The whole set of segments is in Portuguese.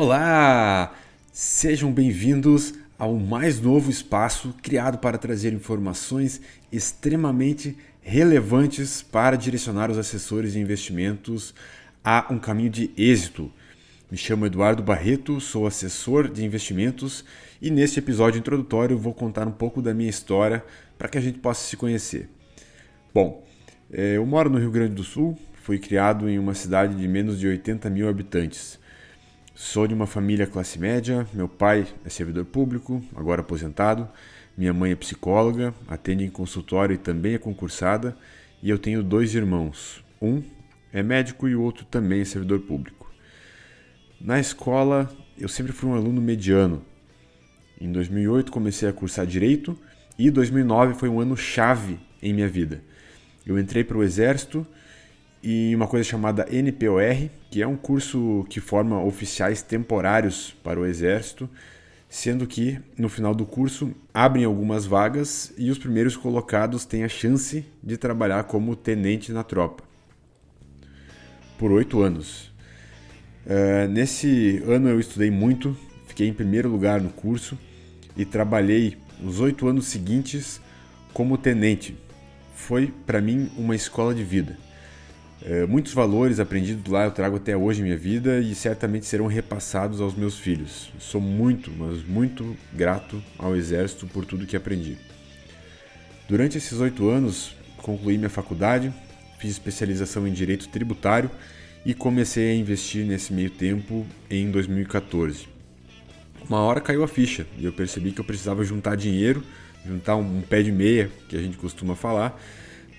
Olá! Sejam bem-vindos ao mais novo espaço criado para trazer informações extremamente relevantes para direcionar os assessores de investimentos a um caminho de êxito. Me chamo Eduardo Barreto, sou assessor de investimentos e neste episódio introdutório vou contar um pouco da minha história para que a gente possa se conhecer. Bom, eh, eu moro no Rio Grande do Sul, fui criado em uma cidade de menos de 80 mil habitantes. Sou de uma família classe média, meu pai é servidor público, agora aposentado, minha mãe é psicóloga, atende em consultório e também é concursada, e eu tenho dois irmãos. Um é médico e o outro também é servidor público. Na escola, eu sempre fui um aluno mediano. Em 2008 comecei a cursar direito e 2009 foi um ano chave em minha vida. Eu entrei para o exército e uma coisa chamada NPOR, que é um curso que forma oficiais temporários para o Exército, sendo que no final do curso abrem algumas vagas e os primeiros colocados têm a chance de trabalhar como tenente na tropa por oito anos. Uh, nesse ano eu estudei muito, fiquei em primeiro lugar no curso e trabalhei os oito anos seguintes como tenente. Foi para mim uma escola de vida. É, muitos valores aprendidos lá eu trago até hoje em minha vida e certamente serão repassados aos meus filhos. Sou muito, mas muito grato ao Exército por tudo que aprendi. Durante esses oito anos, concluí minha faculdade, fiz especialização em Direito Tributário e comecei a investir nesse meio tempo em 2014. Uma hora caiu a ficha e eu percebi que eu precisava juntar dinheiro, juntar um pé de meia, que a gente costuma falar,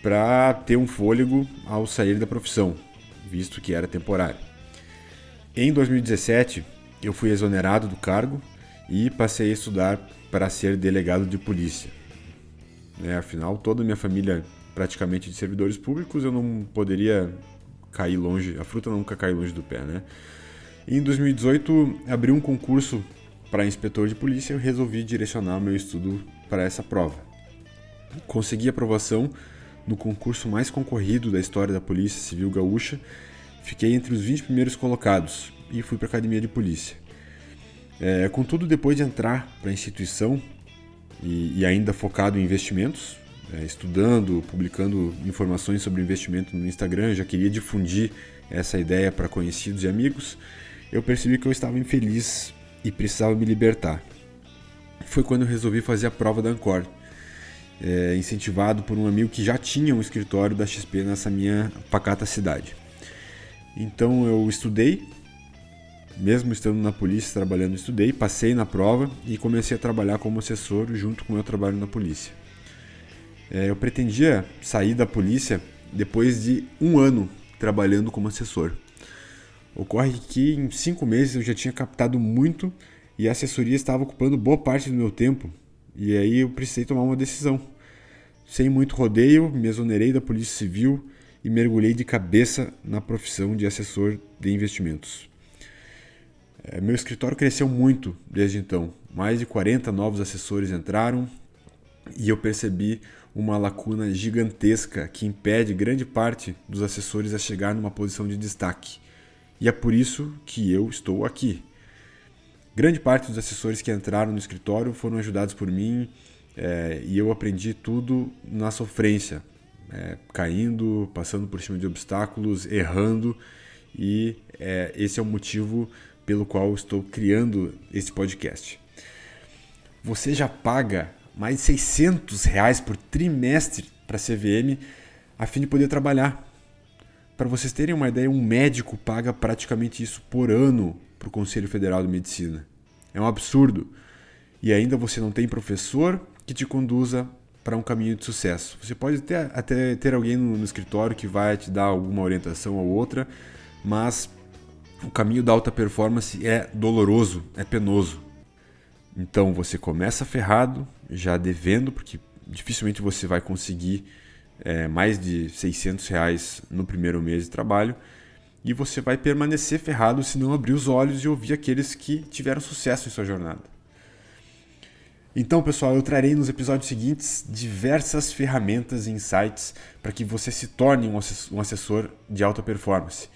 para ter um fôlego ao sair da profissão, visto que era temporário. Em 2017, eu fui exonerado do cargo e passei a estudar para ser delegado de polícia. Né, afinal, toda a minha família praticamente de servidores públicos, eu não poderia cair longe, a fruta nunca cai longe do pé, né? Em 2018, abri um concurso para inspetor de polícia e resolvi direcionar meu estudo para essa prova. Consegui aprovação no concurso mais concorrido da história da Polícia Civil Gaúcha, fiquei entre os 20 primeiros colocados e fui para a academia de polícia. É, contudo, depois de entrar para a instituição e, e, ainda focado em investimentos, é, estudando, publicando informações sobre investimento no Instagram, já queria difundir essa ideia para conhecidos e amigos, eu percebi que eu estava infeliz e precisava me libertar. Foi quando eu resolvi fazer a prova da Ancor é, incentivado por um amigo que já tinha um escritório da XP nessa minha pacata cidade. Então eu estudei, mesmo estando na polícia trabalhando, estudei, passei na prova e comecei a trabalhar como assessor junto com o meu trabalho na polícia. É, eu pretendia sair da polícia depois de um ano trabalhando como assessor. Ocorre que em cinco meses eu já tinha captado muito e a assessoria estava ocupando boa parte do meu tempo e aí eu precisei tomar uma decisão. Sem muito rodeio, me exonerei da Polícia Civil e mergulhei de cabeça na profissão de assessor de investimentos. É, meu escritório cresceu muito desde então. Mais de 40 novos assessores entraram e eu percebi uma lacuna gigantesca que impede grande parte dos assessores a chegar numa posição de destaque. E é por isso que eu estou aqui, Grande parte dos assessores que entraram no escritório foram ajudados por mim é, e eu aprendi tudo na sofrência, é, caindo, passando por cima de obstáculos, errando e é, esse é o motivo pelo qual estou criando esse podcast. Você já paga mais de 600 reais por trimestre para a CVM a fim de poder trabalhar. Para vocês terem uma ideia, um médico paga praticamente isso por ano para o Conselho Federal de Medicina. É um absurdo. E ainda você não tem professor que te conduza para um caminho de sucesso. Você pode ter, até ter alguém no, no escritório que vai te dar alguma orientação ou outra, mas o caminho da alta performance é doloroso, é penoso. Então você começa ferrado, já devendo, porque dificilmente você vai conseguir é, mais de 600 reais no primeiro mês de trabalho e você vai permanecer ferrado se não abrir os olhos e ouvir aqueles que tiveram sucesso em sua jornada. Então, pessoal, eu trarei nos episódios seguintes diversas ferramentas e insights para que você se torne um assessor de alta performance,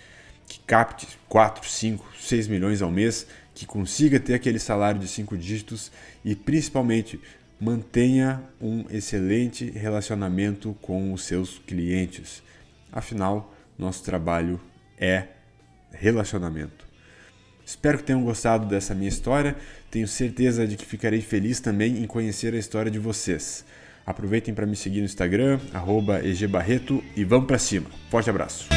que capte 4, 5, 6 milhões ao mês que consiga ter aquele salário de cinco dígitos e principalmente mantenha um excelente relacionamento com os seus clientes. Afinal, nosso trabalho é relacionamento. Espero que tenham gostado dessa minha história. Tenho certeza de que ficarei feliz também em conhecer a história de vocês. Aproveitem para me seguir no Instagram, egbarreto e vamos para cima. Forte abraço!